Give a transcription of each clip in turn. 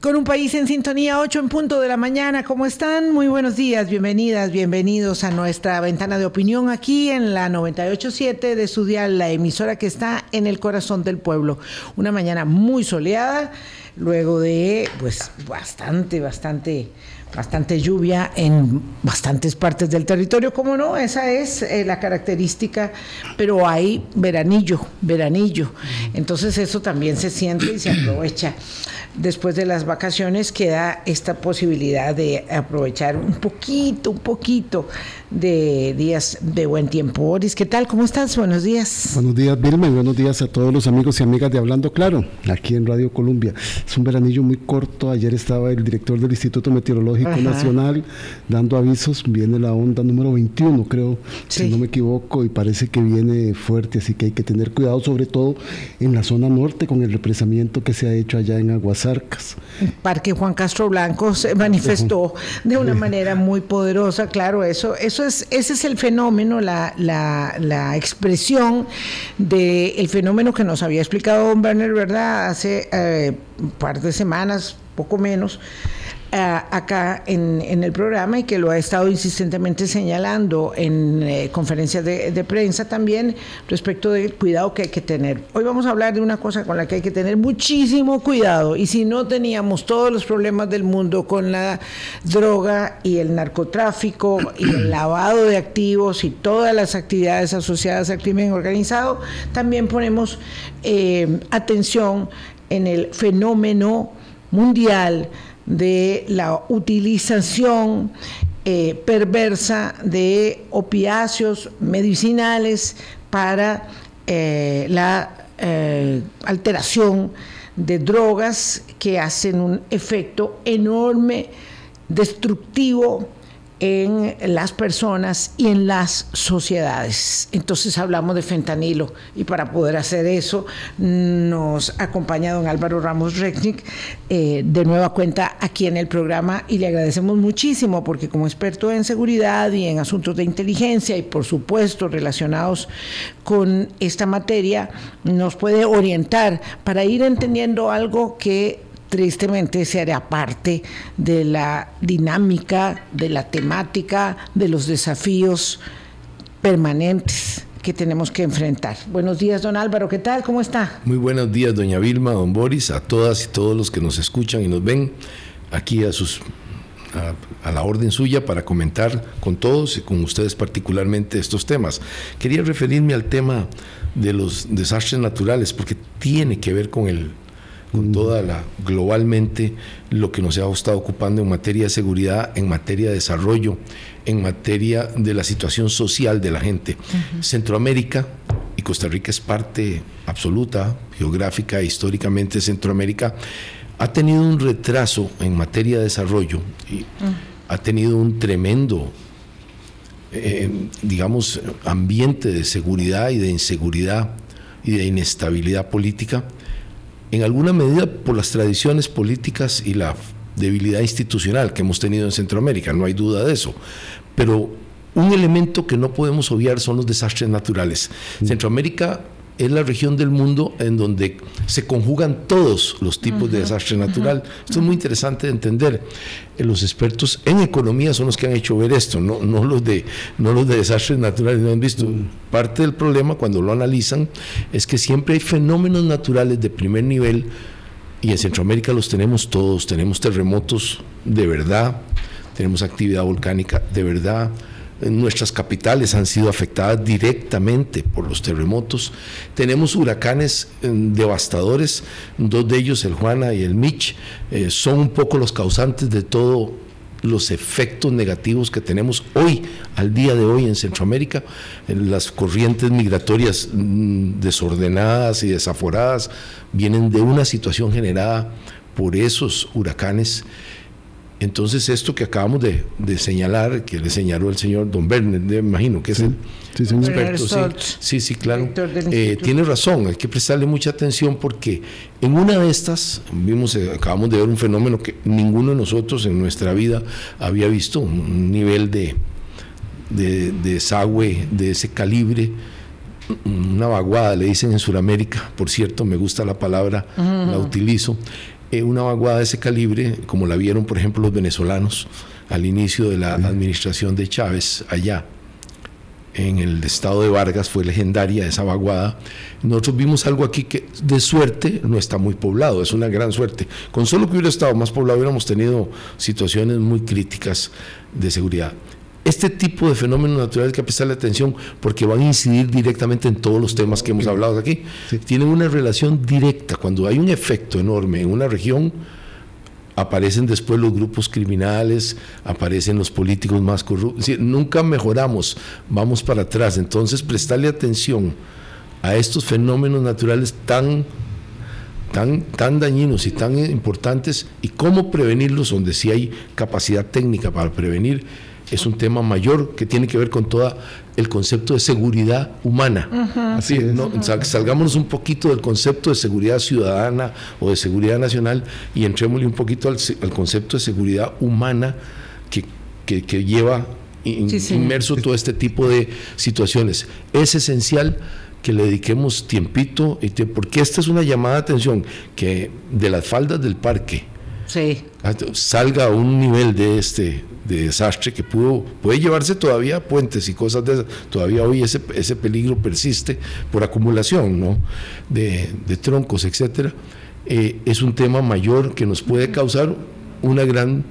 Con un país en sintonía, 8 en punto de la mañana. ¿Cómo están? Muy buenos días, bienvenidas, bienvenidos a nuestra ventana de opinión aquí en la 987 de su la emisora que está en el corazón del pueblo. Una mañana muy soleada, luego de pues bastante, bastante bastante lluvia en bastantes partes del territorio, como no, esa es eh, la característica, pero hay veranillo, veranillo. Entonces eso también se siente y se aprovecha. Después de las vacaciones queda esta posibilidad de aprovechar un poquito, un poquito de días de buen tiempo. Boris, ¿qué tal? ¿Cómo estás? Buenos días. Buenos días, Vilma, y buenos días a todos los amigos y amigas de Hablando Claro, aquí en Radio Colombia. Es un veranillo muy corto. Ayer estaba el director del Instituto Meteorológico Nacional dando avisos. Viene la onda número 21, creo, si no me equivoco, y parece que viene fuerte, así que hay que tener cuidado, sobre todo en la zona norte, con el represamiento que se ha hecho allá en Aguasarcas. El Parque Juan Castro Blanco se manifestó de una manera muy poderosa, claro, eso, eso es, ese es el fenómeno, la, la, expresión del fenómeno que nos había explicado don Werner, ¿verdad? Hace eh, un par de semanas, poco menos, acá en, el programa y que lo ha estado insistentemente señalando en eh, conferencias de, prensa también respecto del cuidado que hay que tener. Hoy vamos a hablar de una cosa con la que hay que tener muchísimo cuidado y si no teníamos todos los problemas del mundo con la droga y el narcotráfico y el lavado de activos y todas las actividades asociadas al crimen organizado, también ponemos eh, atención en el fenómeno mundial de la utilización eh, perversa de opiáceos medicinales para eh, la eh, alteración de drogas que hacen un efecto enorme, destructivo en las personas y en las sociedades. Entonces hablamos de fentanilo y para poder hacer eso nos ha acompañado don Álvaro Ramos Rechnik eh, de nueva cuenta aquí en el programa y le agradecemos muchísimo porque como experto en seguridad y en asuntos de inteligencia y por supuesto relacionados con esta materia nos puede orientar para ir entendiendo algo que tristemente se hará parte de la dinámica, de la temática, de los desafíos permanentes que tenemos que enfrentar. Buenos días, don Álvaro, ¿qué tal? ¿Cómo está? Muy buenos días, doña Vilma, don Boris, a todas y todos los que nos escuchan y nos ven aquí a sus a, la orden suya para comentar con todos y con ustedes particularmente estos temas. Quería referirme al tema de los desastres naturales porque tiene que ver con el con toda la globalmente lo que nos ha estado ocupando en materia de seguridad, en materia de desarrollo, en materia de la situación social de la gente. Centroamérica y Costa Rica es parte absoluta, geográfica e históricamente Centroamérica ha tenido un retraso en materia de desarrollo y ha tenido un tremendo eh, digamos, ambiente de seguridad y de inseguridad y de inestabilidad política en alguna medida por las tradiciones políticas y la debilidad institucional que hemos tenido en Centroamérica, no hay duda de eso. Pero un elemento que no podemos obviar son los desastres naturales. Mm. Centroamérica es la región del mundo en donde se conjugan todos los tipos de desastre natural. Esto es muy interesante de entender. Eh, los expertos en economía son los que han hecho ver esto, no, no, los, de, no los de desastres naturales. No han visto. Parte del problema cuando lo analizan es que siempre hay fenómenos naturales de primer nivel y en Centroamérica los tenemos todos. Tenemos terremotos de verdad, tenemos actividad volcánica de verdad Nuestras capitales han sido afectadas directamente por los terremotos. Tenemos huracanes eh, devastadores, dos de ellos, el Juana y el Mitch, eh, son un poco los causantes de todos los efectos negativos que tenemos hoy, al día de hoy en Centroamérica. Las corrientes migratorias mm, desordenadas y desaforadas vienen de una situación generada por esos huracanes entonces, esto que acabamos de, señalar, que le señaló el señor Don Berner, me imagino que es el experto, sí, sí, claro, eh, tiene razón, hay que prestarle mucha atención porque en una de estas, vimos, eh, acabamos de ver un fenómeno que ninguno de nosotros en nuestra vida había visto, un nivel de, de, desagüe de ese calibre, una vaguada, le dicen en Sudamérica, por cierto, me gusta la palabra, la utilizo eh, una vaguada de ese calibre, como la vieron, por ejemplo, los venezolanos al inicio de la administración de Chávez allá en el estado de Vargas, fue legendaria esa vaguada. Nosotros vimos algo aquí que de suerte no está muy poblado, es una gran suerte. Con solo que hubiera estado más poblado hubiéramos tenido situaciones muy críticas de seguridad. Este tipo de fenómenos naturales hay que prestarle atención porque van a incidir directamente en todos los temas que hemos hablado aquí. Tienen una relación directa. Cuando hay un efecto enorme en una región, aparecen después los grupos criminales, aparecen los políticos más corruptos. nunca mejoramos, vamos para atrás. Entonces, prestarle atención a estos fenómenos naturales tan, tan, tan dañinos y tan importantes y cómo prevenirlos, donde sí hay capacidad técnica para prevenir es un tema mayor que tiene que ver con todo el concepto de seguridad humana. Así ¿no? Salgámonos un poquito del concepto de seguridad ciudadana o de seguridad nacional y entrémosle un poquito al, concepto de seguridad humana que, que, lleva inmerso todo este tipo de situaciones. Es esencial que le dediquemos tiempito, porque esta es una llamada de atención que de las faldas del parque salga a un nivel de este de desastre que pudo, puede llevarse todavía puentes y cosas de esas. Todavía hoy ese, ese peligro persiste por acumulación ¿no? de, troncos, etcétera. Eh, es un tema mayor que nos puede causar una gran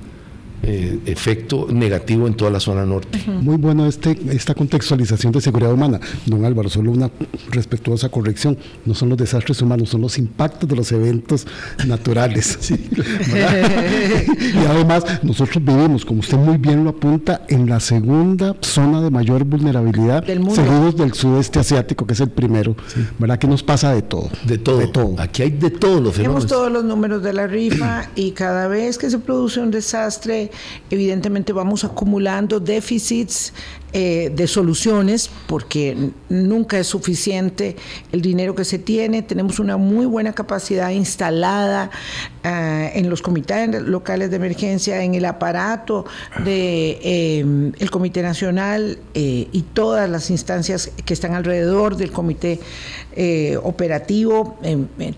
eh, efecto negativo en toda la zona norte. Muy bueno este, esta contextualización de seguridad humana. Don Álvaro, solo una respetuosa corrección. No son los desastres humanos, son los impactos de los eventos naturales. y además, nosotros vivimos, como usted muy bien lo apunta, en la segunda zona de mayor vulnerabilidad, del seguidos del sudeste asiático, que es el primero. ¿Verdad que nos pasa de todo? De todo. De todo. Aquí hay de todos los fenómenos. Tenemos todos los números de la rifa y cada vez que se produce un desastre, evidentemente vamos acumulando déficits eh, de soluciones porque nunca es suficiente el dinero que se tiene. Tenemos una muy buena capacidad instalada eh, en los comités locales de emergencia, en el aparato de, eh, Comité Nacional y todas las instancias que están alrededor del Comité Operativo.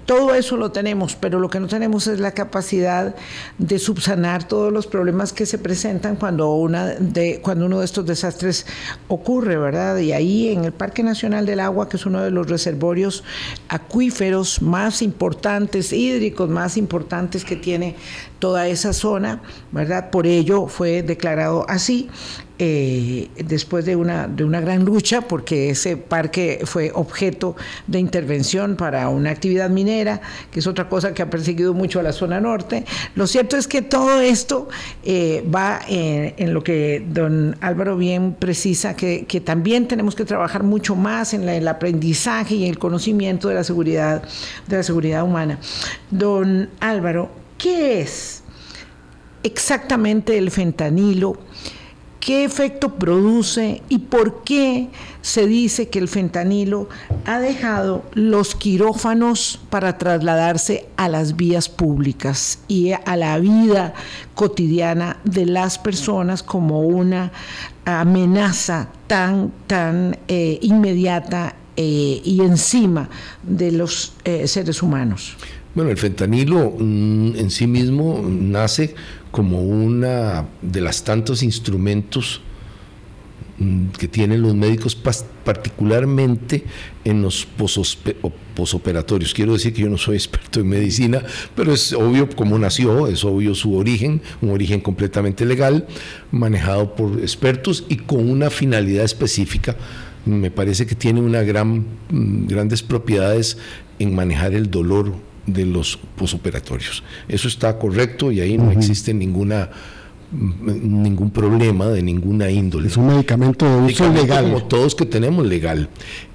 todo eso lo tenemos, pero lo que no tenemos es la capacidad de subsanar todos los problemas que se presentan cuando, una de, cuando uno de estos desastres ocurre, ¿verdad? Y ahí en el Parque Nacional del Agua, que es uno de los reservorios acuíferos más importantes, hídricos más importantes que tiene toda esa zona, ¿verdad? Por ello fue declarado así. Eh, después de una, de una gran lucha, porque ese parque fue objeto de intervención para una actividad minera, que es otra cosa que ha perseguido mucho a la zona norte. Lo cierto es que todo esto eh, va en, lo que don Álvaro bien precisa, que, también tenemos que trabajar mucho más en el aprendizaje y el conocimiento de la seguridad, de la seguridad humana. Don Álvaro, ¿qué es exactamente el fentanilo? Qué efecto produce y por qué se dice que el fentanilo ha dejado los quirófanos para trasladarse a las vías públicas y a la vida cotidiana de las personas como una amenaza tan, tan eh, inmediata eh, y encima de los eh, seres humanos. Bueno, el fentanilo mm, en sí mismo nace como una de las tantos instrumentos mm, que tienen los médicos particularmente en los posoperatorios. Quiero decir que yo no soy experto en medicina, pero es obvio cómo nació, es obvio su origen, un origen completamente legal, manejado por expertos y con una finalidad específica. Me parece que tiene una gran, mm, grandes propiedades en manejar el dolor de los posoperatorios. Eso está correcto y ahí no existe ninguna ningún problema de ninguna índole. Es un medicamento de uso legal. Como todos que tenemos legal.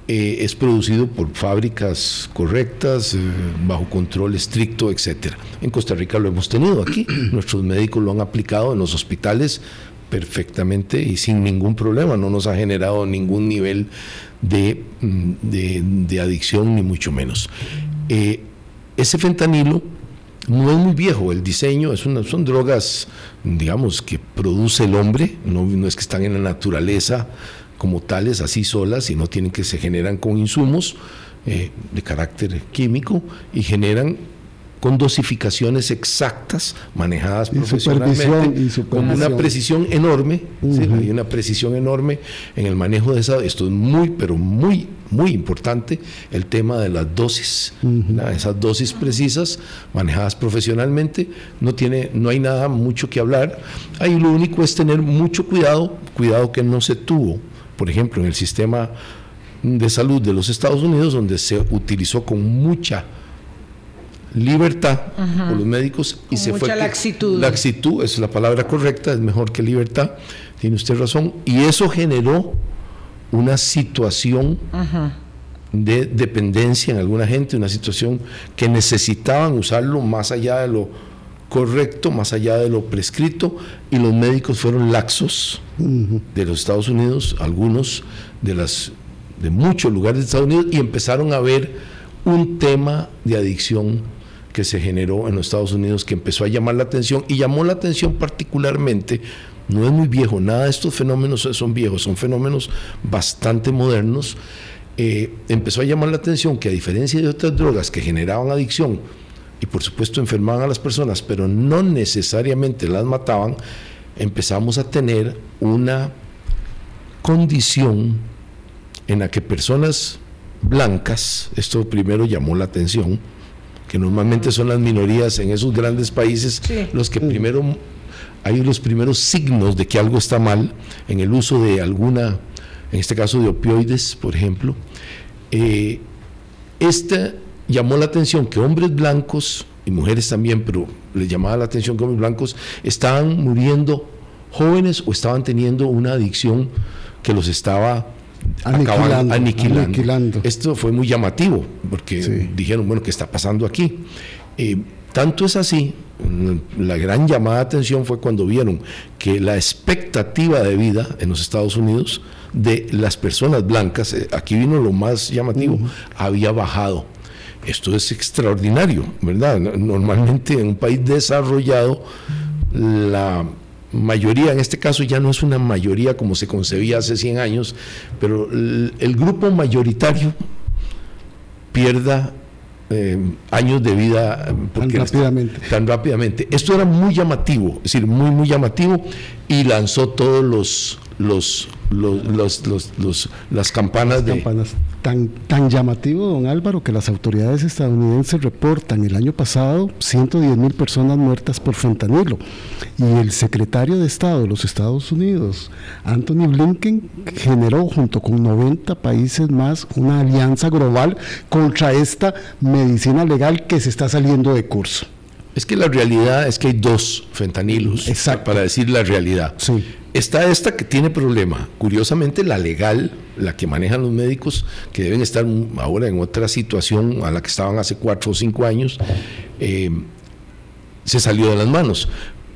Eh, es producido por fábricas correctas, eh, bajo control estricto, etcétera. En Costa Rica lo hemos tenido aquí. Nuestros médicos lo han aplicado en los hospitales perfectamente y sin ningún problema. No nos ha generado ningún nivel de, mm, de, adicción, ni mucho menos. Eh, ese fentanilo no es muy viejo, el diseño es una, son drogas, digamos, que produce el hombre, no, es que están en la naturaleza como tales, así solas, sino tienen que se generan con insumos eh, de carácter químico y generan con dosificaciones exactas, manejadas profesionalmente, con una precisión. enorme, hay una precisión enorme en el manejo de esa, esto es muy, pero muy, muy importante, el tema de las dosis, esas dosis precisas, manejadas profesionalmente, no, tiene, no hay nada mucho que hablar, ahí lo único es tener mucho cuidado, cuidado que no se tuvo, por ejemplo, en el sistema de salud de los Estados Unidos, donde se utilizó con mucha libertad por los médicos y se mucha fue laxitud. laxitud es la palabra correcta es mejor que libertad tiene usted razón y eso generó una situación de dependencia en alguna gente una situación que necesitaban usarlo más allá de lo correcto más allá de lo prescrito y los médicos fueron laxos de los Estados Unidos algunos de las de muchos lugares de Estados Unidos y empezaron a ver un tema de adicción que se generó en los Estados Unidos que empezó a llamar la atención y llamó la atención particularmente, no es muy viejo, nada de estos fenómenos son viejos, son fenómenos bastante modernos, eh, empezó a llamar la atención que a diferencia de otras drogas que generaban adicción y por supuesto enfermaban a las personas, pero no necesariamente las mataban, empezamos a tener una condición en la que personas blancas, esto primero llamó la atención, que normalmente son las minorías en esos grandes países los que primero hay los primeros signos de que algo está mal en el uso de alguna, en este caso de opioides, por ejemplo. Eh, esta llamó la atención que hombres blancos y mujeres también, pero les llamaba la atención que hombres blancos estaban muriendo jóvenes o estaban teniendo una adicción que los estaba aniquilando, Esto fue muy llamativo, porque dijeron, bueno, ¿qué está pasando aquí? Eh, tanto es así, la gran llamada de atención fue cuando vieron que la expectativa de vida en los Estados Unidos de las personas blancas, eh, aquí vino lo más llamativo, había bajado. Esto es extraordinario, ¿verdad? Normalmente en un país desarrollado, la mayoría, en este caso ya no es una mayoría como se concebía hace 100 años, pero el, grupo mayoritario pierda eh, años de vida eh, tan rápidamente. tan rápidamente. Esto era muy llamativo, es decir, muy, muy llamativo y lanzó todos los, los, los, los, las campanas de... Campanas. Tan, tan llamativo, don Álvaro, que las autoridades estadounidenses reportan el año pasado 110 mil personas muertas por fentanilo. Y el secretario de Estado de los Estados Unidos, Anthony Blinken, generó junto con 90 países más una alianza global contra esta medicina legal que se está saliendo de curso. Es que la realidad es que hay dos fentanilos, Exacto. para decir la realidad. Sí. Está esta que tiene problema. Curiosamente, la legal, la que manejan los médicos, que deben estar ahora en otra situación a la que estaban hace cuatro o cinco años, eh, se salió de las manos.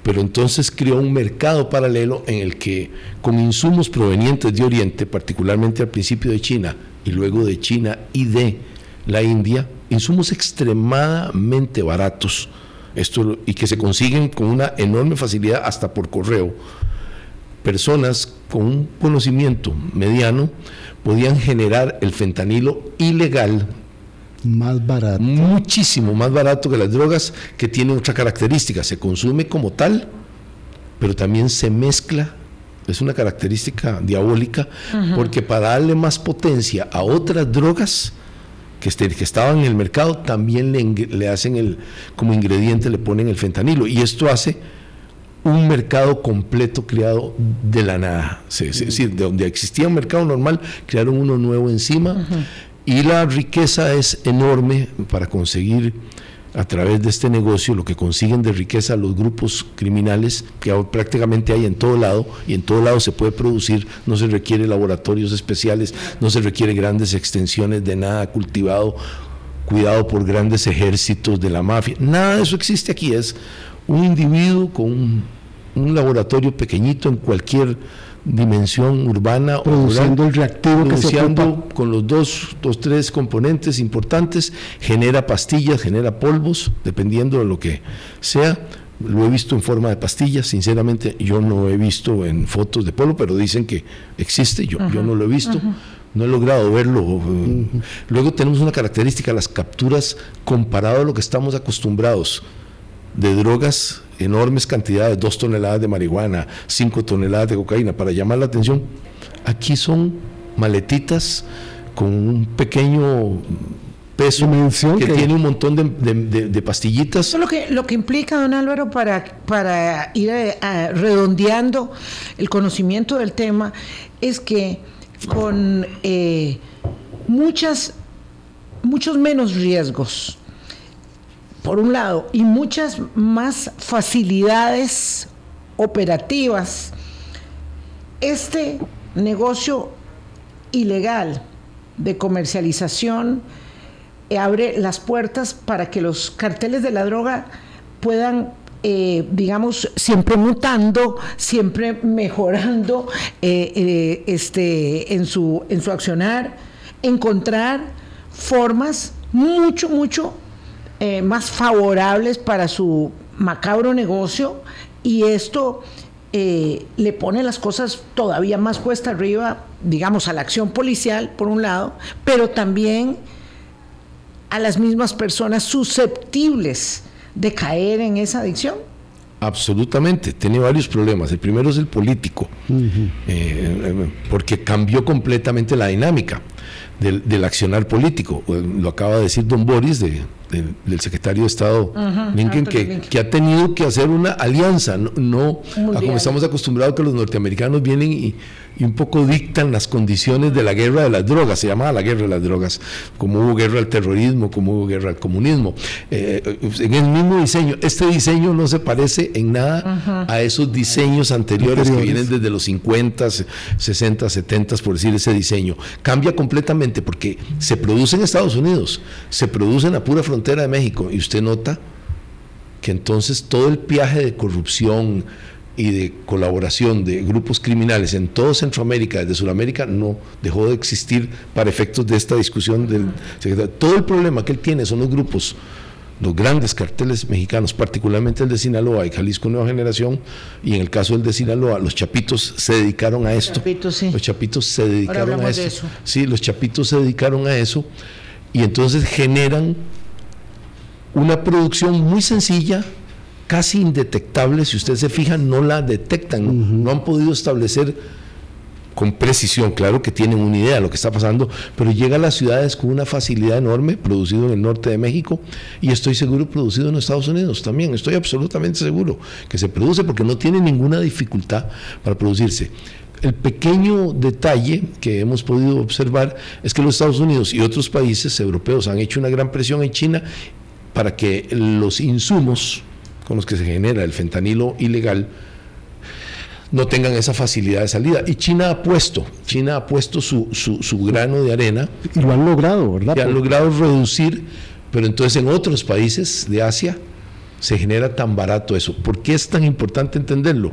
Pero entonces creó un mercado paralelo en el que, con insumos provenientes de Oriente, particularmente al principio de China y luego de China y de la India, insumos extremadamente baratos, esto, y que se consiguen con una enorme facilidad hasta por correo personas con un conocimiento mediano podían generar el fentanilo ilegal. Más barato. Muchísimo más barato que las drogas, que tiene otra característica. Se consume como tal, pero también se mezcla. Es una característica diabólica, porque para darle más potencia a otras drogas, que, este, que, estaban en el mercado también le, le, hacen el como ingrediente le ponen el fentanilo y esto hace un mercado completo creado de la nada. Es decir, de donde existía un mercado normal, crearon uno nuevo encima. Y la riqueza es enorme para conseguir a través de este negocio lo que consiguen de riqueza los grupos criminales que prácticamente hay en todo lado. Y en todo lado se puede producir, no se requiere laboratorios especiales, no se requiere grandes extensiones de nada cultivado, cuidado por grandes ejércitos de la mafia, nada de eso existe aquí, es un individuo con un, laboratorio pequeñito en cualquier dimensión urbana produciendo el reactivo que se con los dos, dos, tres componentes importantes, genera pastillas, genera polvos, dependiendo de lo que sea. Lo he visto en forma de pastillas, sinceramente yo no he visto en fotos de polvo, pero dicen que existe, yo, yo no lo he visto. no he logrado verlo. Luego tenemos una característica, las capturas comparado a lo que estamos acostumbrados de drogas, enormes cantidades, dos toneladas de marihuana, cinco toneladas de cocaína, para llamar la atención. Aquí son maletitas con un pequeño peso que, tiene un montón de, pastillitas. Eso lo que, lo que implica, don Álvaro, para, para ir eh, redondeando el conocimiento del tema, es que con eh, muchas, muchos menos riesgos, por un lado, y muchas más facilidades operativas, este negocio ilegal de comercialización abre las puertas para que los carteles de la droga puedan eh, digamos, siempre mutando, siempre mejorando eh, eh, este, en, su, en su accionar, encontrar formas mucho, mucho más favorables para su macabro negocio y esto le pone las cosas todavía más cuesta arriba, digamos, a la acción policial, por un lado, pero también a las mismas personas susceptibles de caer en esa adicción? Absolutamente, tiene varios problemas. El primero es el político, eh, porque cambió completamente la dinámica del, accionar político. Lo acaba de decir don Boris, del secretario de Estado Lincoln, que, ha tenido que hacer una alianza, no, como estamos acostumbrados que los norteamericanos vienen y y un poco dictan las condiciones de la guerra de las drogas, se llamaba la guerra de las drogas, como hubo guerra al terrorismo, como hubo guerra al comunismo, eh, en el mismo diseño. Este diseño no se parece en nada a esos diseños anteriores, que vienen desde los 50, 60, 70, por decir ese diseño. Cambia completamente porque se produce en Estados Unidos, se produce en la pura frontera de México y usted nota que entonces todo el viaje de corrupción, y de colaboración de grupos criminales en todo Centroamérica, desde Sudamérica, no dejó de existir para efectos de esta discusión del secretario. Todo el problema que él tiene son los grupos, los grandes carteles mexicanos, particularmente el de Sinaloa y Jalisco Nueva Generación, y en el caso del de Sinaloa, los chapitos se dedicaron a esto. Los chapitos se dedicaron a eso. Sí, los chapitos se dedicaron a eso, y entonces generan una producción muy sencilla, casi indetectable, si usted se fija, no la detectan, no han podido establecer con precisión, claro que tienen una idea de lo que está pasando, pero llega a las ciudades con una facilidad enorme, producido en el norte de México y estoy seguro producido en Estados Unidos también, estoy absolutamente seguro que se produce porque no tiene ninguna dificultad para producirse. El pequeño detalle que hemos podido observar es que los Estados Unidos y otros países europeos han hecho una gran presión en China para que los insumos con los que se genera el fentanilo ilegal no tengan esa facilidad de salida. Y China ha puesto, China ha puesto su, su, grano de arena. Y lo han logrado, ¿verdad? Y han logrado reducir, pero entonces en otros países de Asia se genera tan barato eso. ¿Por qué es tan importante entenderlo?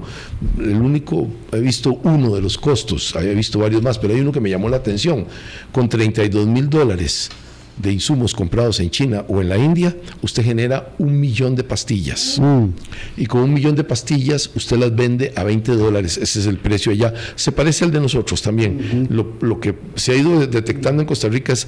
El único, he visto uno de los costos, había visto varios más, pero hay uno que me llamó la atención, con 32 mil dólares de insumos comprados en China o en la India, usted genera un millón de pastillas. Mm. Y con un millón de pastillas usted las vende a 20 dólares. Ese es el precio allá. Se parece al de nosotros también. lo, que se ha ido detectando en Costa Rica es,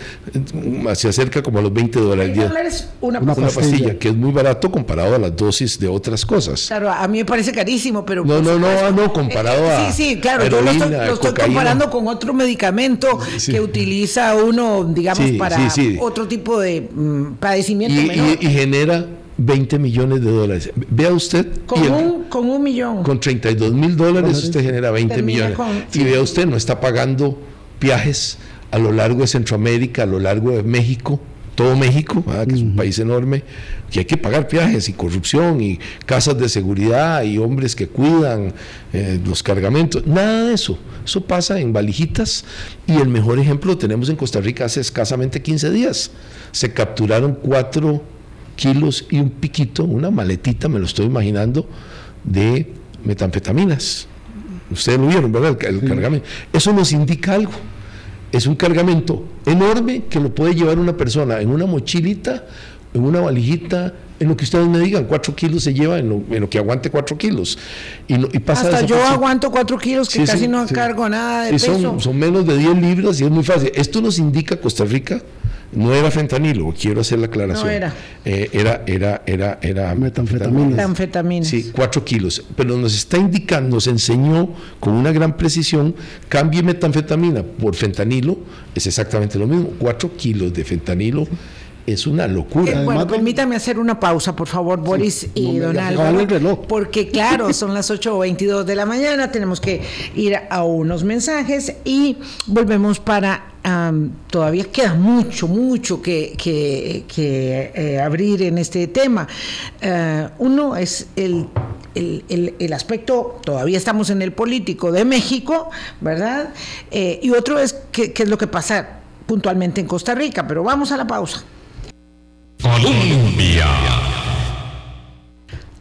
mm, se acerca como a los 20 dólares al día. una, una, pastilla. que es muy barato comparado a las dosis de otras cosas. Claro, a mí me parece carísimo, pero... No, no, no, no, comparado eh, a... Sí, sí, claro, yo lo estoy, comparando con otro medicamento que utiliza uno, digamos, para otro tipo de mm, padecimiento y, Y, genera 20 millones de dólares. Vea usted. Con, un, con un millón. Con 32 mil dólares usted genera 20 millones. y vea usted, no está pagando viajes a lo largo de Centroamérica, a lo largo de México, todo México, que es un país enorme, que hay que pagar viajes y corrupción y casas de seguridad y hombres que cuidan eh, los cargamentos. Nada de eso. Eso pasa en valijitas y el mejor ejemplo lo tenemos en Costa Rica hace escasamente 15 días. Se capturaron cuatro kilos y un piquito, una maletita, me lo estoy imaginando, de metanfetaminas. Ustedes lo vieron, ¿verdad? El, cargamento. Eso nos indica algo. Es un cargamento enorme que lo puede llevar una persona en una mochilita, en una valijita, en lo que ustedes me digan, cuatro kilos se lleva en lo, que aguante cuatro kilos. Y, y pasa Hasta yo aguanto cuatro kilos que casi no cargo nada de peso. Son, son menos de 10 libras y es muy fácil. Esto nos indica Costa Rica no era fentanilo, quiero hacer la aclaración. No era. Eh, era, era, era, era metanfetamina. Metanfetamina. Sí, cuatro kilos. Pero nos está indicando, nos enseñó con una gran precisión, cambie metanfetamina por fentanilo, es exactamente lo mismo. Cuatro kilos de fentanilo es una locura. Eh, bueno, permítame hacer una pausa, por favor, Boris y Don Álvaro. Porque, claro, son las 8.22 de la mañana, tenemos que ir a unos mensajes y volvemos para. todavía queda mucho, mucho que, que, eh, abrir en este tema. Eh, uno es el el, aspecto, todavía estamos en el político de México, ¿verdad? y otro es qué, es lo que pasa puntualmente en Costa Rica, pero vamos a la pausa. Colombia.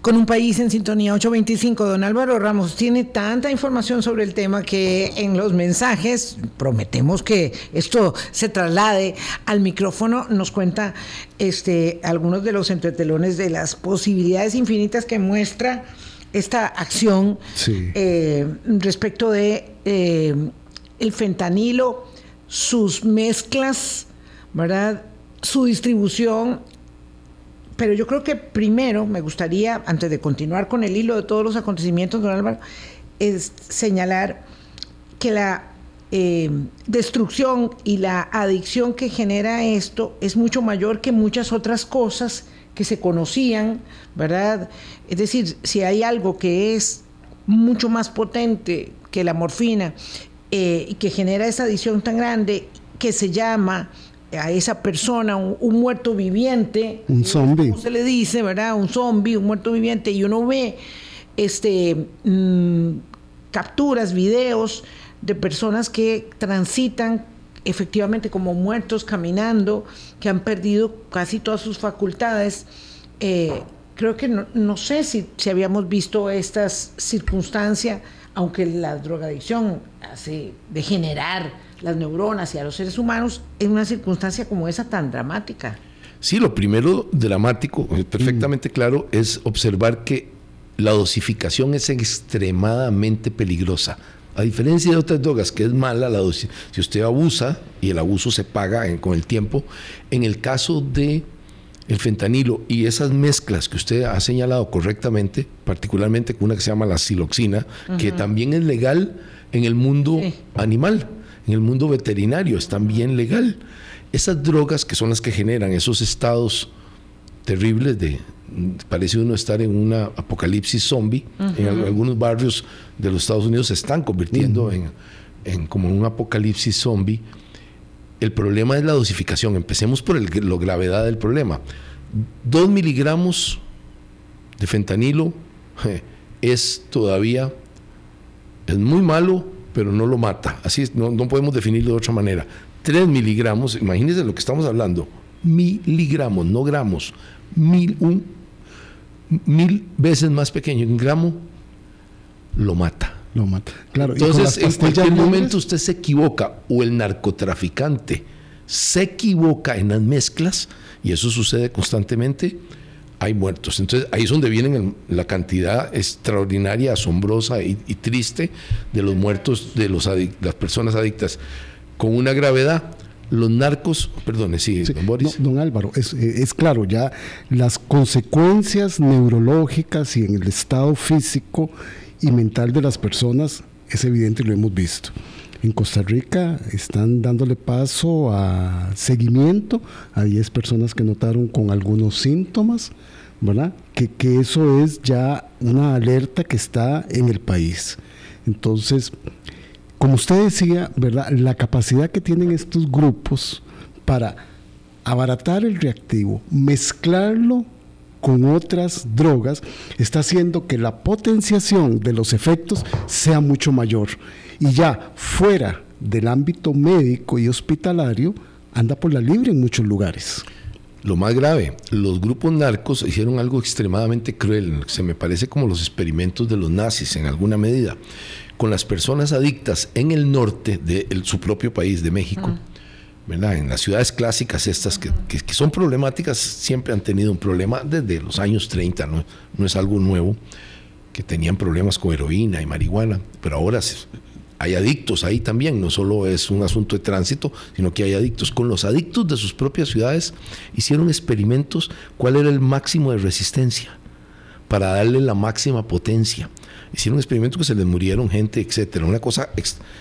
Con un país en sintonía 825, don Álvaro Ramos tiene tanta información sobre el tema que en los mensajes prometemos que esto se traslade al micrófono. Nos cuenta este, algunos de los entretelones de las posibilidades infinitas que muestra esta acción eh, respecto de eh, el fentanilo, sus mezclas, ¿verdad? su distribución, pero yo creo que primero me gustaría, antes de continuar con el hilo de todos los acontecimientos, don Álvaro, es señalar que la eh, destrucción y la adicción que genera esto es mucho mayor que muchas otras cosas que se conocían, ¿verdad? Es decir, si hay algo que es mucho más potente que la morfina eh, y que genera esa adicción tan grande que se llama a esa persona, un, muerto viviente. Un zombie. se le dice, ¿verdad? Un zombie, un muerto viviente. Y uno ve este, mm, capturas, videos de personas que transitan efectivamente como muertos caminando, que han perdido casi todas sus facultades. Eh, creo que no, sé si, si, habíamos visto estas circunstancias, aunque la drogadicción hace degenerar las neuronas y a los seres humanos en una circunstancia como esa tan dramática. Sí, lo primero dramático, perfectamente claro, es observar que la dosificación es extremadamente peligrosa. A diferencia de otras drogas, que es mala la dosis, si usted abusa y el abuso se paga con el tiempo, en el caso de el fentanilo y esas mezclas que usted ha señalado correctamente, particularmente con una que se llama la siloxina, que también es legal en el mundo animal en el mundo veterinario, es también legal. Esas drogas que son las que generan esos estados terribles de parece uno estar en una apocalipsis zombie. En algunos barrios de los Estados Unidos se están convirtiendo en, en, como un apocalipsis zombie. El problema es la dosificación. Empecemos por la gravedad del problema. Dos miligramos de fentanilo es todavía es muy malo pero no lo mata. Así es, no, podemos definirlo de otra manera. 3 miligramos, imagínense lo que estamos hablando, miligramos, no gramos, mil, un, mil veces más pequeño, un gramo, lo mata. Lo mata. Claro, Entonces, en cualquier momento usted se equivoca, o el narcotraficante se equivoca en las mezclas, y eso sucede constantemente, hay muertos. Entonces ahí es donde viene la cantidad extraordinaria, asombrosa y, triste de los muertos de los las personas adictas, con una gravedad. Los narcos, perdone, sí, don Boris. don Álvaro, es, es, claro, ya las consecuencias neurológicas y en el estado físico y mental de las personas es evidente y lo hemos visto. En Costa Rica están dándole paso a seguimiento a 10 personas que notaron con algunos síntomas, ¿verdad? Que, que eso es ya una alerta que está en el país. Entonces, como usted decía, ¿verdad? La capacidad que tienen estos grupos para abaratar el reactivo, mezclarlo con otras drogas, está haciendo que la potenciación de los efectos sea mucho mayor y ya fuera del ámbito médico y hospitalario, anda por la libre en muchos lugares. Lo más grave, los grupos narcos hicieron algo extremadamente cruel, se me parece como los experimentos de los nazis en alguna medida, con las personas adictas en el norte de su propio país, de México. ¿verdad? En las ciudades clásicas estas que, que, son problemáticas, siempre han tenido un problema desde los años 30, no, no es algo nuevo, que tenían problemas con heroína y marihuana, pero ahora hay adictos ahí también, no solo es un asunto de tránsito, sino que hay adictos. Con los adictos de sus propias ciudades hicieron experimentos cuál era el máximo de resistencia para darle la máxima potencia. Hicieron experimentos que se les murieron gente, etcétera, una cosa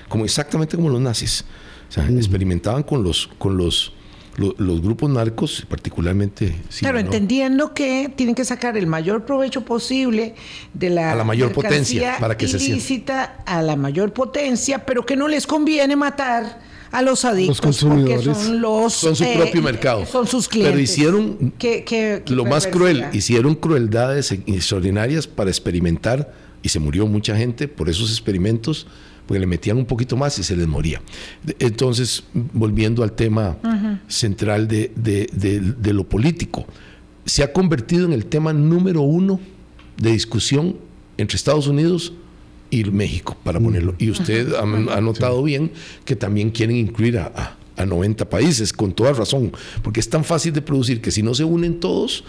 como exactamente como los nazis. O sea, experimentaban con los con los los grupos narcos, particularmente. Claro, entendiendo que tienen que sacar el mayor provecho posible de la, a la mayor potencia para que ilícita a la mayor potencia, pero que no les conviene matar a los adictos los porque son los son su eh, propio mercado. son sus clientes. pero hicieron lo más cruel hicieron crueldades extraordinarias para experimentar y se murió mucha gente por esos experimentos porque le metían un poquito más y se les moría. Entonces, volviendo al tema central de, de, lo político, se ha convertido en el tema número uno de discusión entre Estados Unidos y México, para ponerlo. Y usted ha, notado bien que también quieren incluir a, a 90 países, con toda razón, porque es tan fácil de producir que si no se unen todos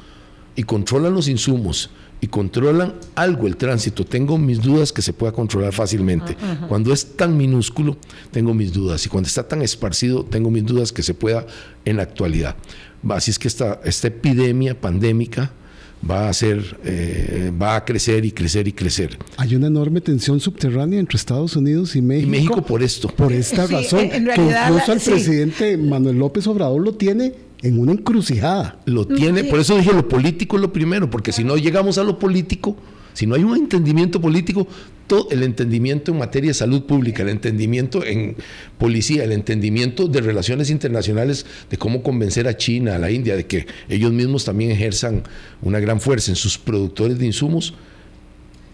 y controlan los insumos, y controlan algo el tránsito, tengo mis dudas que se pueda controlar fácilmente. Cuando es tan minúsculo, tengo mis dudas. Y cuando está tan esparcido, tengo mis dudas que se pueda en la actualidad. Así es que esta, esta epidemia pandémica va a ser, eh, va a crecer y crecer y crecer. Hay una enorme tensión subterránea entre Estados Unidos y México. Y México por esto. Por esta razón. que incluso el presidente Manuel López Obrador lo tiene en una encrucijada. Lo tiene, por eso dije lo político es lo primero, porque si no llegamos a lo político, si no hay un entendimiento político, todo el entendimiento en materia de salud pública, el entendimiento en policía, el entendimiento de relaciones internacionales, de cómo convencer a China, a la India, de que ellos mismos también ejerzan una gran fuerza en sus productores de insumos,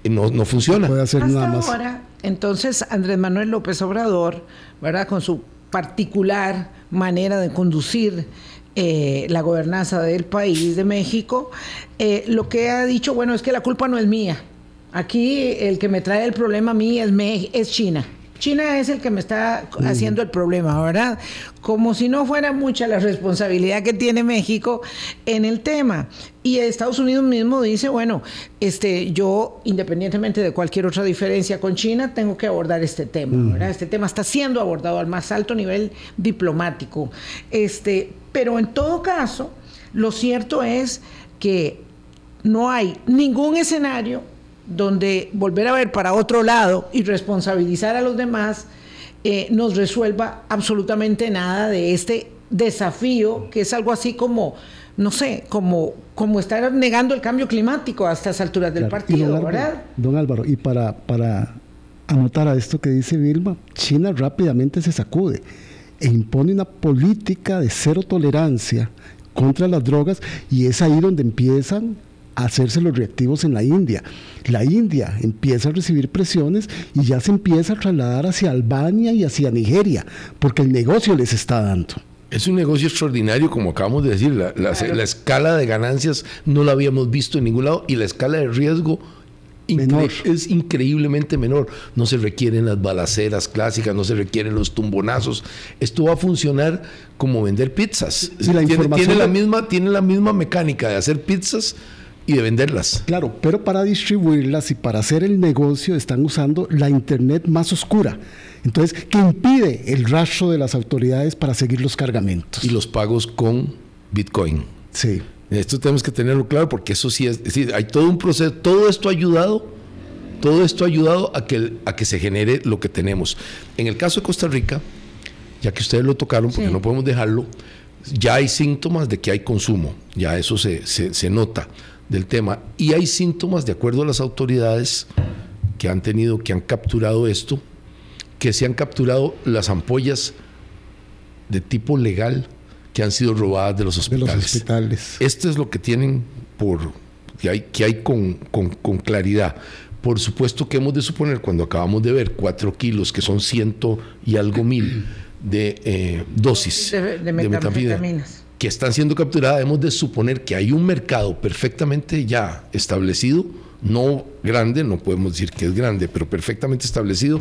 no, no funciona. puede hacer nada más. ahora, entonces Andrés Manuel López Obrador, ¿verdad? Con su particular manera de conducir eh, la gobernanza del país de México, eh, lo que ha dicho, bueno, es que la culpa no es mía. Aquí el que me trae el problema a mí es, es China. China es el que me está haciendo el problema, ¿verdad? Como si no fuera mucha la responsabilidad que tiene México en el tema. Y Estados Unidos mismo dice, bueno, este, yo, independientemente de cualquier otra diferencia con China, tengo que abordar este tema, ¿verdad? Este tema está siendo abordado al más alto nivel diplomático. Este, pero en todo caso, lo cierto es que no hay ningún escenario donde volver a ver para otro lado y responsabilizar a los demás eh, nos resuelva absolutamente nada de este desafío, que es algo así como, no sé, como, como estar negando el cambio climático a estas alturas del partido, don ¿verdad? Don Álvaro, y para, para anotar a esto que dice Vilma, China rápidamente se sacude e impone una política de cero tolerancia contra las drogas y es ahí donde empiezan hacerse los reactivos en la India. La India empieza a recibir presiones y ya se empieza a trasladar hacia Albania y hacia Nigeria, porque el negocio les está dando. Es un negocio extraordinario, como acabamos de decir, la, la escala de ganancias no la habíamos visto en ningún lado y la escala de riesgo es increíblemente menor. No se requieren las balaceras clásicas, no se requieren los tumbonazos. Esto va a funcionar como vender pizzas. tiene, la misma, tiene la misma mecánica de hacer pizzas y de venderlas. Claro, pero para distribuirlas y para hacer el negocio están usando la Internet más oscura. Entonces, ¿qué impide el rastro de las autoridades para seguir los cargamentos? Y los pagos con Bitcoin. Sí. Esto tenemos que tenerlo claro porque eso sí es, decir, hay todo un proceso, todo esto ha ayudado, todo esto ha ayudado a que, a que se genere lo que tenemos. En el caso de Costa Rica, ya que ustedes lo tocaron, porque no podemos dejarlo, ya hay síntomas de que hay consumo, ya eso se, se, nota del tema. Y hay síntomas, de acuerdo a las autoridades que han tenido, que han capturado esto, que se han capturado las ampollas de tipo legal que han sido robadas de los hospitales. Esto es lo que tienen por que hay, que hay con, con, claridad. Por supuesto que hemos de suponer, cuando acabamos de ver cuatro kilos, que son ciento y algo mil de eh, dosis de, de, que están siendo capturadas, hemos de suponer que hay un mercado perfectamente ya establecido, no grande, no podemos decir que es grande, pero perfectamente establecido,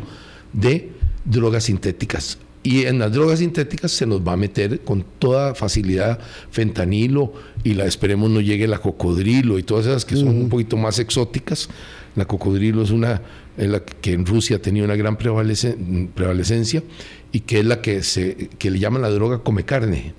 de drogas sintéticas Y en las drogas sintéticas se nos va a meter con toda facilidad fentanilo y la esperemos no llegue la cocodrilo y todas esas que son un poquito más exóticas. La cocodrilo es una la que en Rusia tenía una gran prevalecencia y que es la que se que le llaman la droga come carne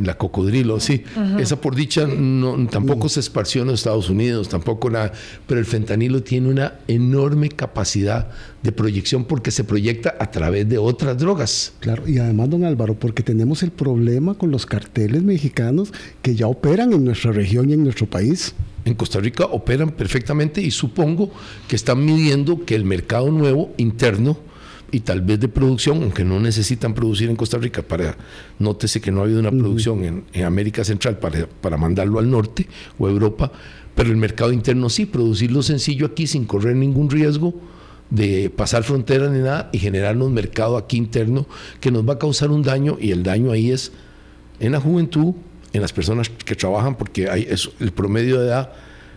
la cocodrilo, sí. Esa por dicha no, tampoco se esparció en los Estados Unidos, tampoco nada. Pero el fentanilo tiene una enorme capacidad de proyección porque se proyecta a través de otras drogas. Claro, y además, don Álvaro, porque tenemos el problema con los carteles mexicanos que ya operan en nuestra región y en nuestro país. En Costa Rica operan perfectamente y supongo que están midiendo que el mercado nuevo interno y tal vez de producción, aunque no necesitan producir en Costa Rica, para, nótese que no ha habido una producción en, América Central para, para, mandarlo al norte o Europa, pero el mercado interno sí, producirlo sencillo aquí sin correr ningún riesgo de pasar fronteras ni nada y generarnos un mercado aquí interno que nos va a causar un daño y el daño ahí es en la juventud, en las personas que trabajan, porque hay, el promedio de edad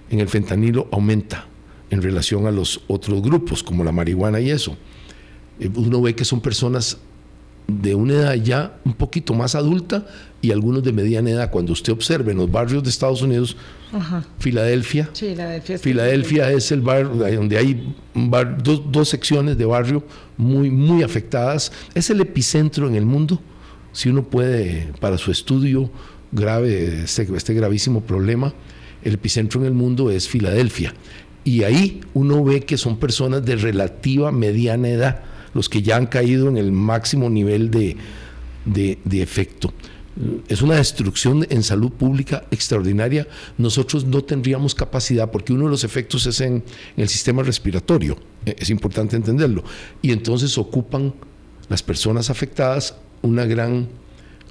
en el fentanilo aumenta en relación a los otros grupos, como la marihuana y eso. Eh, uno ve que son personas de una edad ya un poquito más adulta y algunos de mediana edad. Cuando usted observe en los barrios de Estados Unidos, Filadelfia, Filadelfia, es el barrio donde hay dos, secciones de barrio muy, muy afectadas. Es el epicentro en el mundo. Si uno puede, para su estudio grave, este, este gravísimo problema, el epicentro en el mundo es Filadelfia. Y ahí uno ve que son personas de relativa mediana edad los que ya han caído en el máximo nivel de, efecto. Es una destrucción en salud pública extraordinaria. Nosotros no tendríamos capacidad, porque uno de los efectos es en, el sistema respiratorio, e, es importante entenderlo, y entonces ocupan las personas afectadas una gran,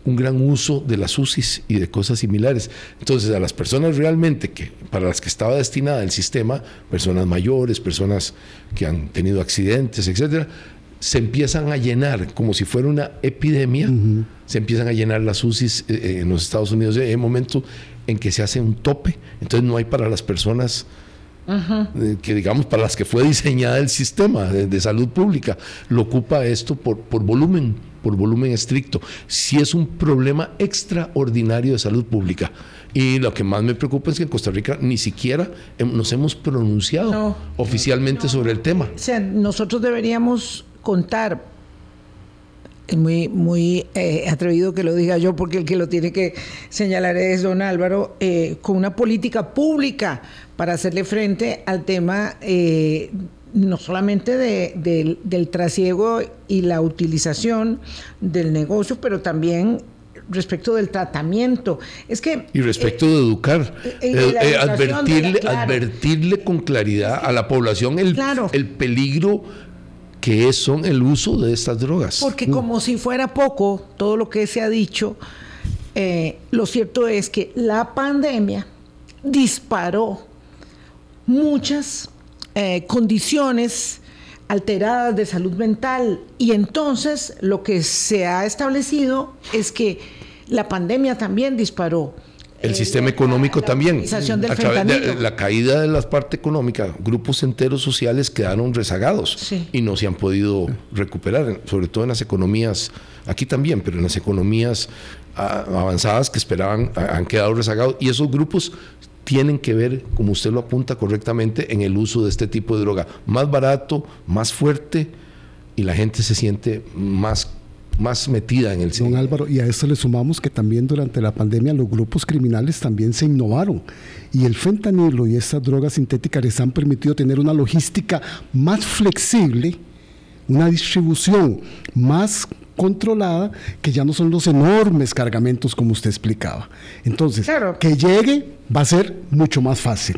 un gran uso de las UCIs y de cosas similares. Entonces, a las personas realmente que, para las que estaba destinada el sistema, personas mayores, personas que han tenido accidentes, etcétera, se empiezan a llenar como si fuera una epidemia, se empiezan a llenar las UCIs eh, eh, en los Estados Unidos. Hay momento en que se hace un tope, entonces no hay para las personas eh, que digamos para las que fue diseñada el sistema de, salud pública, lo ocupa esto por, por volumen, por volumen estricto. Si es un problema extraordinario de salud pública. Y lo que más me preocupa es que en Costa Rica ni siquiera nos hemos pronunciado oficialmente sobre el tema. O sea, nosotros deberíamos contar, es muy, muy eh, atrevido que lo diga yo, porque el que lo tiene que señalar es don Álvaro, eh, con una política pública para hacerle frente al tema eh, no solamente del trasiego y la utilización del negocio, pero también respecto del tratamiento. Es que y respecto de educar, advertirle, advertirle con claridad a la población el, el peligro que son el uso de estas drogas. Porque mm. como si fuera poco todo lo que se ha dicho, eh, lo cierto es que la pandemia disparó muchas eh, condiciones alteradas de salud mental y entonces lo que se ha establecido es que la pandemia también disparó el sistema económico también. a través de la caída de la parte económica, grupos enteros sociales quedaron rezagados y no se han podido recuperar, sobre todo en las economías, aquí también, pero en las economías ah, avanzadas que esperaban han quedado rezagados. Y esos grupos tienen que ver, como usted lo apunta correctamente, en el uso de este tipo de droga, más barato, más fuerte y la gente se siente más más metida en el Don Álvaro, y a esto le sumamos que también durante la pandemia los grupos criminales también se innovaron y el fentanilo y estas drogas sintéticas les han permitido tener una logística más flexible, una distribución más controlada, que ya no son los enormes cargamentos como usted explicaba. Entonces, que llegue va a ser mucho más fácil.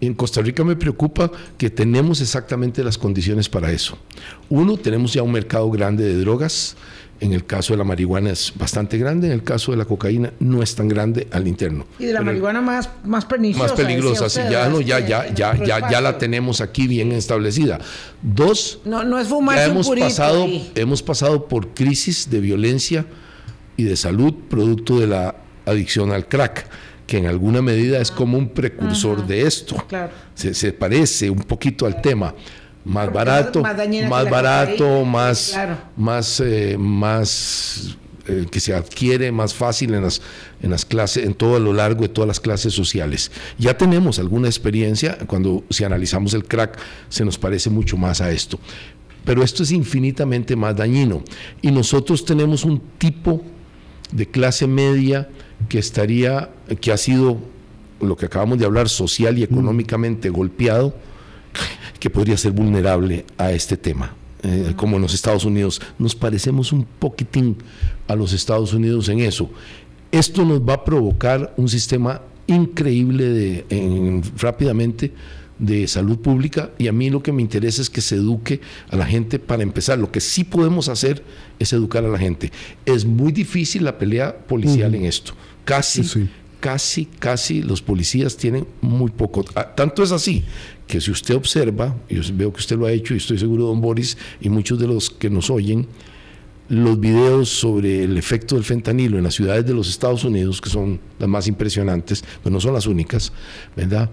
En Costa Rica me preocupa que tenemos exactamente las condiciones para eso. Uno, tenemos ya un mercado grande de drogas. En el caso de la marihuana es bastante grande, en el caso de la cocaína no es tan grande al interno. Y de la marihuana más, más perniciosa. Más peligrosa, sí, ya, no, ya, ya, ya, ya, ya la tenemos aquí bien establecida. Dos, no, no es fumar hemos pasado, hemos pasado por crisis de violencia y de salud producto de la adicción al crack que en alguna medida es como un precursor de esto. Se, parece un poquito al tema. más barato, más, barato, más, más, eh, más eh, que se adquiere más fácil en las, en las clases, en todo a lo largo de todas las clases sociales. Ya tenemos alguna experiencia, cuando si analizamos el crack, se nos parece mucho más a esto. Pero esto es infinitamente más dañino. Y nosotros tenemos un tipo de clase media que estaría, que ha sido lo que acabamos de hablar, social y económicamente golpeado, que podría ser vulnerable a este tema. Eh, como en los Estados Unidos, nos parecemos un poquitín a los Estados Unidos en eso. Esto nos va a provocar un sistema increíble de, rápidamente de salud pública y a mí lo que me interesa es que se eduque a la gente para empezar. Lo que sí podemos hacer es educar a la gente. Es muy difícil la pelea policial en esto. Casi, casi, casi los policías tienen muy poco. Ah, tanto es así que si usted observa, yo veo que usted lo ha hecho y estoy seguro, don Boris, y muchos de los que nos oyen, los videos sobre el efecto del fentanilo en las ciudades de los Estados Unidos, que son las más impresionantes, pero no son las únicas, ¿verdad?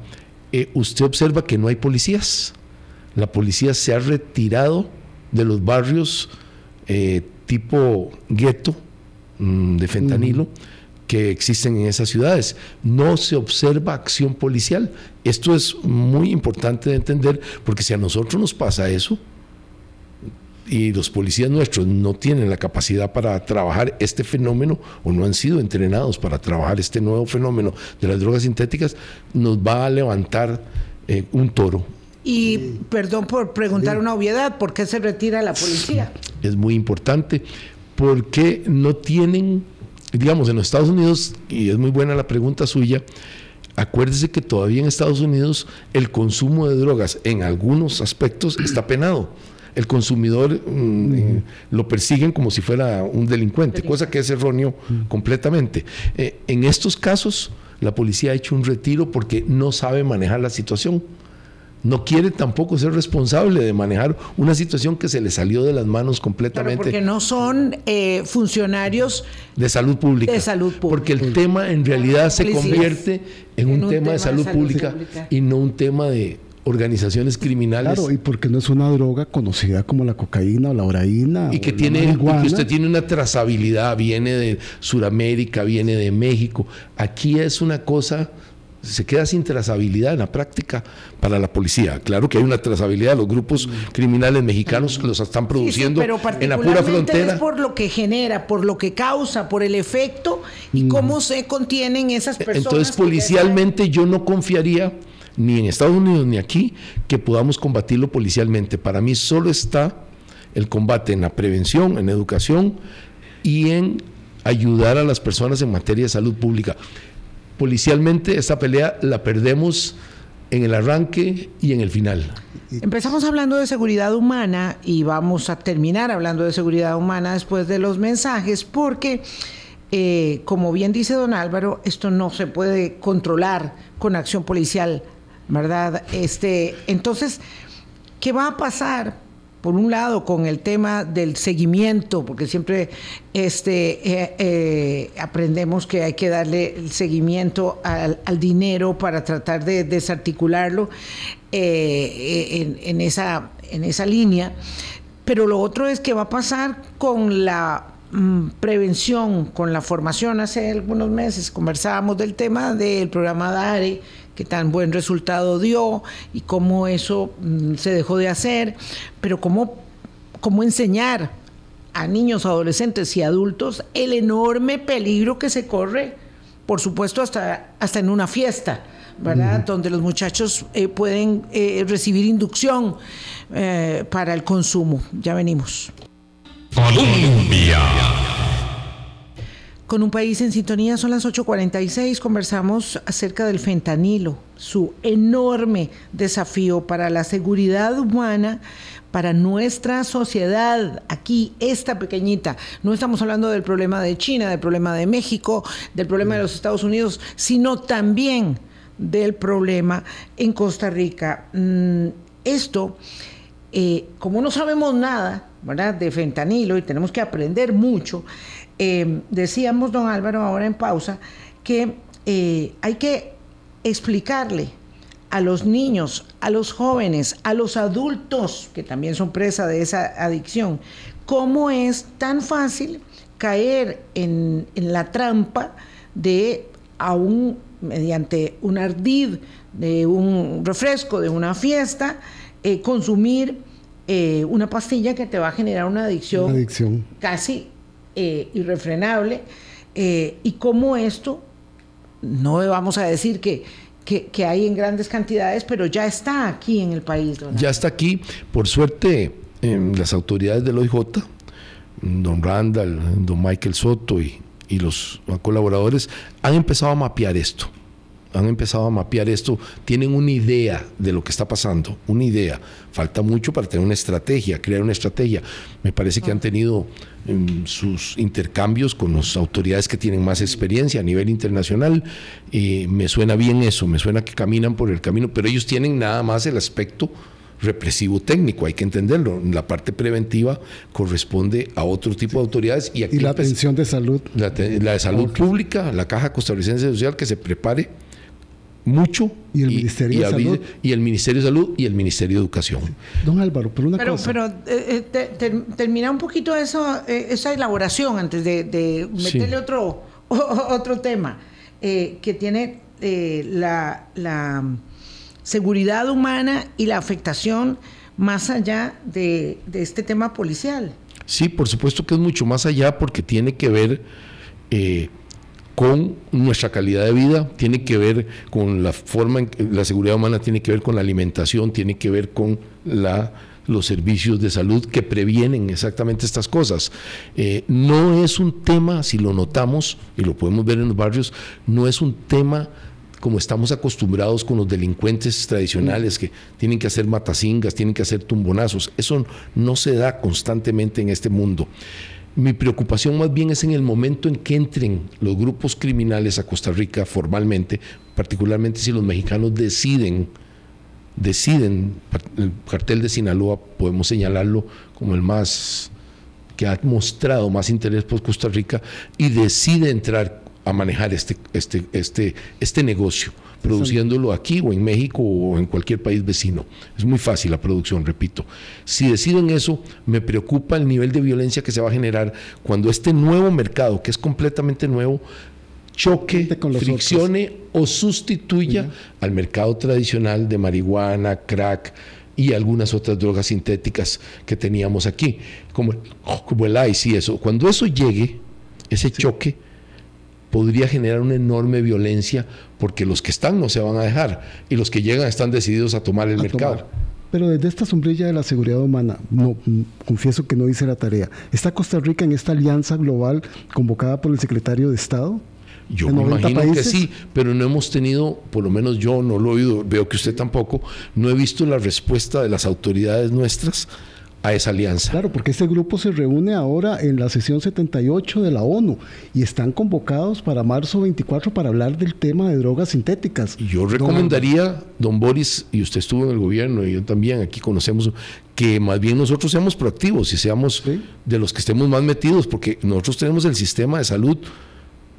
Eh, usted observa que no hay policías. La policía se ha retirado de los barrios eh, tipo gueto mm, de fentanilo que existen en esas ciudades. No se observa acción policial. Esto es muy importante de entender porque si a nosotros nos pasa eso y los policías nuestros no tienen la capacidad para trabajar este fenómeno o no han sido entrenados para trabajar este nuevo fenómeno de las drogas sintéticas, nos va a levantar eh, un toro. Y perdón por preguntar una obviedad, ¿por qué se retira la policía? Es muy importante porque no tienen digamos, en los Estados Unidos, y es muy buena la pregunta suya, acuérdese que todavía en Estados Unidos el consumo de drogas en algunos aspectos está penado. El consumidor mm, eh, lo persiguen como si fuera un delincuente, cosa que es erróneo completamente. Eh, en estos casos, la policía ha hecho un retiro porque no sabe manejar la situación no quiere tampoco ser responsable de manejar una situación que se le salió de las manos completamente. porque no son eh, funcionarios de salud pública. De salud pública. Porque el tema en realidad se convierte en, un, tema, de salud, pública, y no un tema de organizaciones criminales. Claro, y porque no es una droga conocida como la cocaína o la oraína. Y que, tiene, y que usted tiene una trazabilidad, viene de Sudamérica, viene de México. Aquí es una cosa se queda sin trazabilidad en la práctica para la policía. Claro que hay una trazabilidad, los grupos criminales mexicanos los están produciendo en la pura frontera. Es por lo que genera, por lo que causa, por el efecto y cómo se contienen esas personas. Entonces, policialmente yo no confiaría ni en Estados Unidos ni aquí que podamos combatirlo policialmente. Para mí solo está el combate en la prevención, en educación y en ayudar a las personas en materia de salud pública policialmente esta pelea la perdemos en el arranque y en el final. Empezamos hablando de seguridad humana y vamos a terminar hablando de seguridad humana después de los mensajes porque, eh, como bien dice don Álvaro, esto no se puede controlar con acción policial, ¿verdad? Este, entonces, ¿qué va a pasar? por un lado, con el tema del seguimiento, porque siempre este, eh, eh, aprendemos que hay que darle el seguimiento al, dinero para tratar de desarticularlo eh, en, esa, en esa línea. Pero lo otro es que va a pasar con la mm, prevención, con la formación. Hace algunos meses conversábamos del tema del programa DARE qué tan buen resultado dio y cómo eso mm, se dejó de hacer, pero cómo, cómo enseñar a niños, adolescentes y adultos el enorme peligro que se corre, por supuesto, hasta, hasta en una fiesta. ¿verdad? Donde los muchachos eh, pueden eh, recibir inducción eh, para el consumo. Ya venimos. Colombia. Con un país en sintonía son las 8.46, conversamos acerca del fentanilo, su enorme desafío para la seguridad humana, para nuestra sociedad, aquí, esta pequeñita. No estamos hablando del problema de China, del problema de México, del problema de los Estados Unidos, sino también del problema en Costa Rica. Mm, esto, eh, como no sabemos nada, ¿verdad?, de fentanilo y tenemos que aprender mucho, eh, decíamos, don Álvaro, ahora en pausa, que eh, hay que explicarle a los niños, a los jóvenes, a los adultos, que también son presa de esa adicción, cómo es tan fácil caer en, la trampa de aún mediante un ardid, de un refresco, de una fiesta, eh, consumir eh, una pastilla que te va a generar una adicción, adicción. casi eh, irrefrenable, y cómo esto, no vamos a decir que que, hay en grandes cantidades, pero ya está aquí en el país. Ya está aquí, por suerte, en las autoridades del OIJ, don Randall, don Michael Soto y, y los colaboradores han empezado a mapear esto han empezado a mapear esto, tienen una idea de lo que está pasando, una idea. Falta mucho para tener una estrategia, crear una estrategia. Me parece que han tenido em, sus intercambios con las autoridades que tienen más experiencia a nivel internacional. y me suena bien eso, me suena que caminan por el camino, pero ellos tienen nada más el aspecto represivo técnico, hay que entenderlo. La parte preventiva corresponde a otro tipo de autoridades. Y, aquí la atención de salud. La, de salud pública, la Caja Costarricense Social, que se prepare mucho. Y el Ministerio de Salud. Y el Ministerio de Salud y el Ministerio de Educación. Don Álvaro, pero una pero, cosa. Pero eh, eh, termina un poquito eso, eh, esa elaboración antes de, meterle otro, otro tema que tiene la, la, seguridad humana y la afectación más allá de, de, este tema policial. Sí, por supuesto que es mucho más allá porque tiene que ver con nuestra calidad de vida, tiene que ver con la forma en que la seguridad humana tiene que ver con la alimentación, tiene que ver con la, los servicios de salud que previenen exactamente estas cosas. Eh, no es un tema, si lo notamos, y lo podemos ver en los barrios, no es un tema como estamos acostumbrados con los delincuentes tradicionales que tienen que hacer matacingas, tienen que hacer tumbonazos. Eso no se da constantemente en este mundo. Mi preocupación más bien es en el momento en que entren los grupos criminales a Costa Rica formalmente, particularmente si los mexicanos deciden, deciden, el cartel de Sinaloa podemos señalarlo como el más que ha mostrado más interés por Costa Rica y decide entrar a manejar este, este, este, este negocio produciéndolo aquí o en México o en cualquier país vecino. Es muy fácil la producción, repito. Si deciden eso, me preocupa el nivel de violencia que se va a generar cuando este nuevo mercado, que es completamente nuevo, choque, friccione o sustituya al mercado tradicional de marihuana, crack y algunas otras drogas sintéticas que teníamos aquí, como, como el ICE y eso. Cuando eso llegue, ese choque, podría generar una enorme violencia porque los que están no se van a dejar y los que llegan están decididos a tomar el mercado. Pero desde esta sombrilla de la seguridad humana, no, confieso que no hice la tarea. ¿Está Costa Rica en esta alianza global convocada por el secretario de Estado? Yo me imagino que sí, pero no hemos tenido, por lo menos yo no lo he oído, veo que usted tampoco, no he visto la respuesta de las autoridades nuestras a esa alianza. Claro, porque este grupo se reúne ahora en la sesión 78 de la ONU y están convocados para marzo 24 para hablar del tema de drogas sintéticas. Yo recomendaría, don Boris, y usted estuvo en el gobierno y yo también, aquí conocemos, que más bien nosotros seamos proactivos y seamos de los que estemos más metidos, porque nosotros tenemos el sistema de salud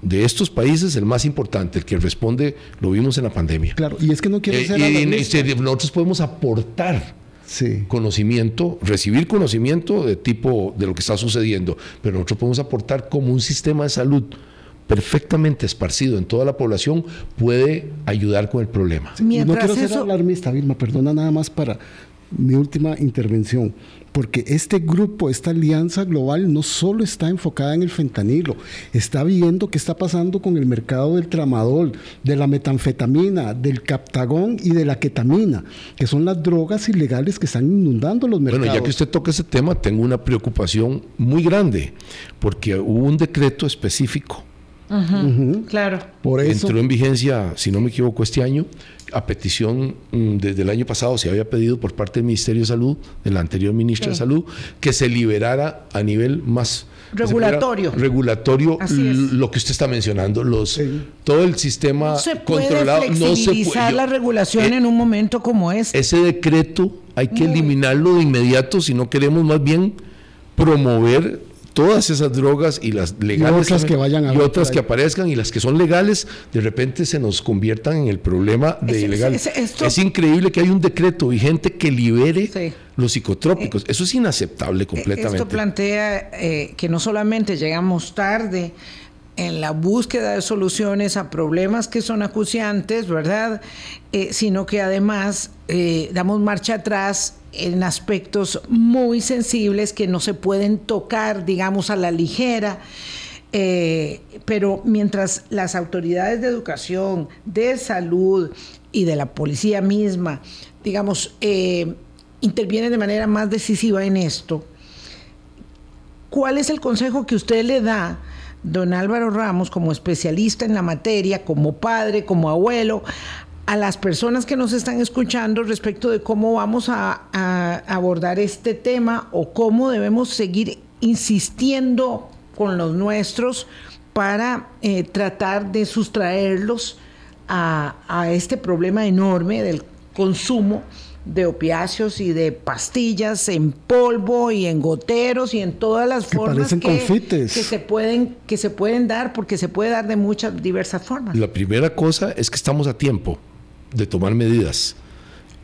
de estos países el más importante, el que responde, lo vimos en la pandemia. Claro, y es que no quiero eh, ser... y, nosotros podemos aportar conocimiento, recibir conocimiento de tipo de lo que está sucediendo, pero nosotros podemos aportar como un sistema de salud perfectamente esparcido en toda la población puede ayudar con el problema. no quiero ser alarmista, Vilma, perdona nada más para mi última intervención porque este grupo, esta alianza global no solo está enfocada en el fentanilo, está viendo qué está pasando con el mercado del tramadol, de la metanfetamina, del captagón y de la ketamina, que son las drogas ilegales que están inundando los mercados. Bueno, ya que usted toca ese tema, tengo una preocupación muy grande, porque hubo un decreto específico Claro. Por eso. Entró en vigencia, si no me equivoco, este año, a petición mm, desde el año pasado se había pedido por parte del Ministerio de Salud, de la anterior ministra de Salud, que se liberara a nivel más regulatorio. Regulatorio lo que usted está mencionando, los todo el sistema no se puede controlado, flexibilizar la regulación eh, en un momento como este. Ese decreto hay que eliminarlo de inmediato si no queremos más bien promover todas esas drogas y las legales y otras que vayan y otras que aparezcan y las que son legales de repente se nos conviertan en el problema de ilegal. Es, increíble que hay un decreto vigente que libere los psicotrópicos. Eh, Eso es inaceptable completamente. Esto plantea eh, que no solamente llegamos tarde en la búsqueda de soluciones a problemas que son acuciantes, ¿verdad? Eh, sino que además damos marcha atrás en aspectos muy sensibles que no se pueden tocar, digamos, a la ligera. Eh, pero mientras las autoridades de educación, de salud y de la policía misma, digamos, eh, intervienen de manera más decisiva en esto, ¿cuál es el consejo que usted le da, don Álvaro Ramos, como especialista en la materia, como padre, como abuelo, a las personas que nos están escuchando respecto de cómo vamos a, abordar este tema o cómo debemos seguir insistiendo con los nuestros para eh, tratar de sustraerlos a, este problema enorme del consumo de opiáceos y de pastillas en polvo y en goteros y en todas las formas que, se pueden que se pueden dar porque se puede dar de muchas diversas formas. La primera cosa es que estamos a tiempo de tomar medidas.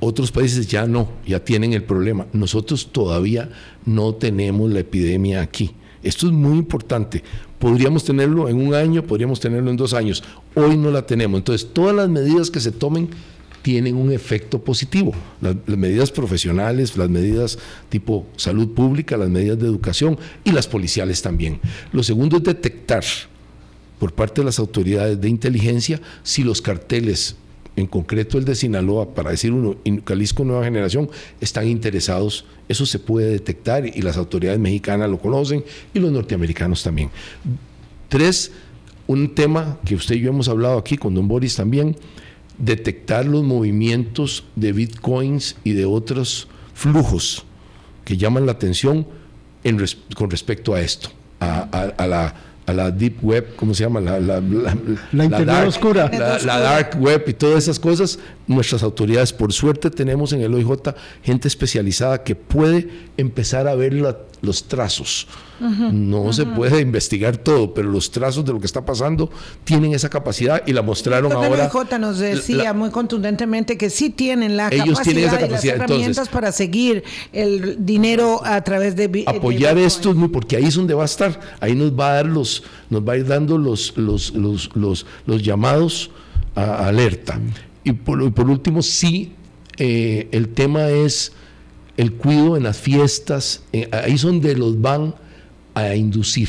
Otros países ya no, ya tienen el problema. Nosotros todavía no tenemos la epidemia aquí. Esto es muy importante. Podríamos tenerlo en un año, podríamos tenerlo en dos años. Hoy no la tenemos. Entonces, todas las medidas que se tomen tienen un efecto positivo. Las, medidas profesionales, las medidas tipo salud pública, las medidas de educación y las policiales también. Lo segundo es detectar por parte de las autoridades de inteligencia si los carteles en concreto el de Sinaloa, para decir uno, Jalisco Nueva Generación, están interesados, eso se puede detectar y las autoridades mexicanas lo conocen y los norteamericanos también. Tres, un tema que usted y yo hemos hablado aquí con don Boris también, detectar los movimientos de bitcoins y de otros flujos que llaman la atención con respecto a esto, a la la deep web, ¿cómo se llama? La, la, la, oscura. La, dark web y todas esas cosas, nuestras autoridades, por suerte tenemos en el OIJ gente especializada que puede empezar a ver los trazos no se puede investigar todo, pero los trazos de lo que está pasando tienen esa capacidad y la mostraron ahora. J nos decía muy contundentemente que sí tienen la ellos capacidad, tienen esa capacidad. y las herramientas para seguir el dinero a través de apoyar esto muy porque ahí es donde va a estar, ahí nos va a dar los, nos va a ir dando los los, los, los, llamados a alerta. Y por, último, sí, eh, el tema es el cuidado en las fiestas, eh, ahí es donde los van a inducir.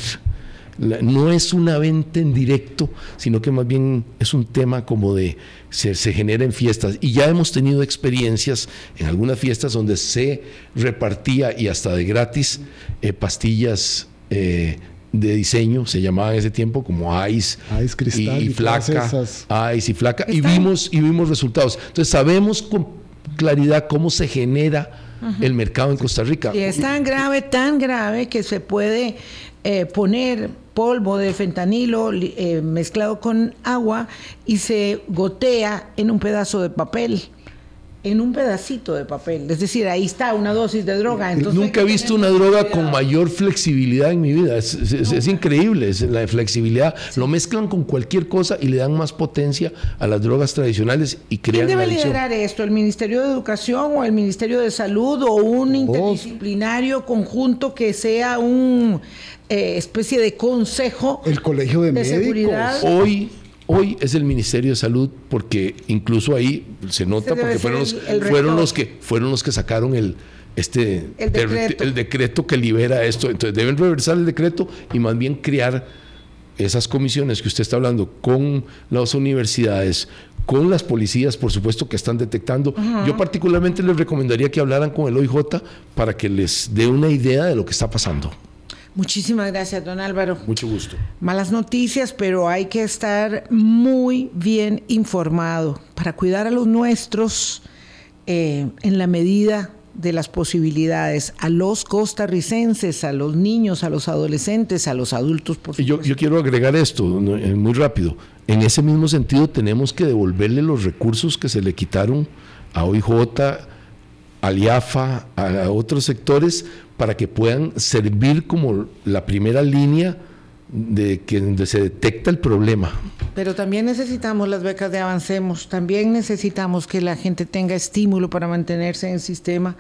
No es una venta en directo, sino que más bien es un tema como de se, genera en fiestas. Y ya hemos tenido experiencias en algunas fiestas donde se repartía y hasta de gratis eh, pastillas de diseño, se llamaba en ese tiempo como Ice, y, Flaca, Ice y Flaca, y vimos, y vimos resultados. Entonces sabemos con claridad cómo se genera el mercado en Costa Rica. Y es tan grave, tan grave que se puede eh, poner polvo de fentanilo eh, mezclado con agua y se gotea en un pedazo de papel en un pedacito de papel. Es decir, ahí está una dosis de droga. Nunca he visto una droga con mayor flexibilidad en mi vida. Es, increíble es la flexibilidad. Lo mezclan con cualquier cosa y le dan más potencia a las drogas tradicionales y crean ¿Quién debe liderar esto? ¿El Ministerio de Educación o el Ministerio de Salud o un interdisciplinario conjunto que sea un eh, especie de consejo? El Colegio de, Médicos. Seguridad? Hoy Hoy es el Ministerio de Salud porque incluso ahí se nota porque fueron los, fueron los que fueron los que sacaron el este el decreto. que libera esto. Entonces deben reversar el decreto y más bien crear esas comisiones que usted está hablando con las universidades, con las policías, por supuesto, que están detectando. Yo particularmente les recomendaría que hablaran con el OIJ para que les dé una idea de lo que está pasando. Muchísimas gracias, don Álvaro. Mucho gusto. Malas noticias, pero hay que estar muy bien informado para cuidar a los nuestros eh, en la medida de las posibilidades, a los costarricenses, a los niños, a los adolescentes, a los adultos. Por yo, yo quiero agregar esto eh, muy rápido. En ese mismo sentido, tenemos que devolverle los recursos que se le quitaron a OIJ, a IAFA, a otros sectores para que puedan servir como la primera línea de que donde se detecta el problema. Pero también necesitamos las becas de Avancemos, también necesitamos que la gente tenga estímulo para mantenerse en el sistema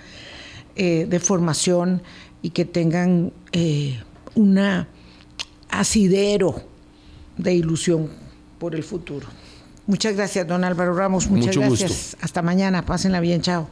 eh, de formación y que tengan eh, un asidero de ilusión por el futuro. Muchas gracias, don Álvaro Ramos. Muchas gracias. Hasta mañana. Pásenla bien. Chao.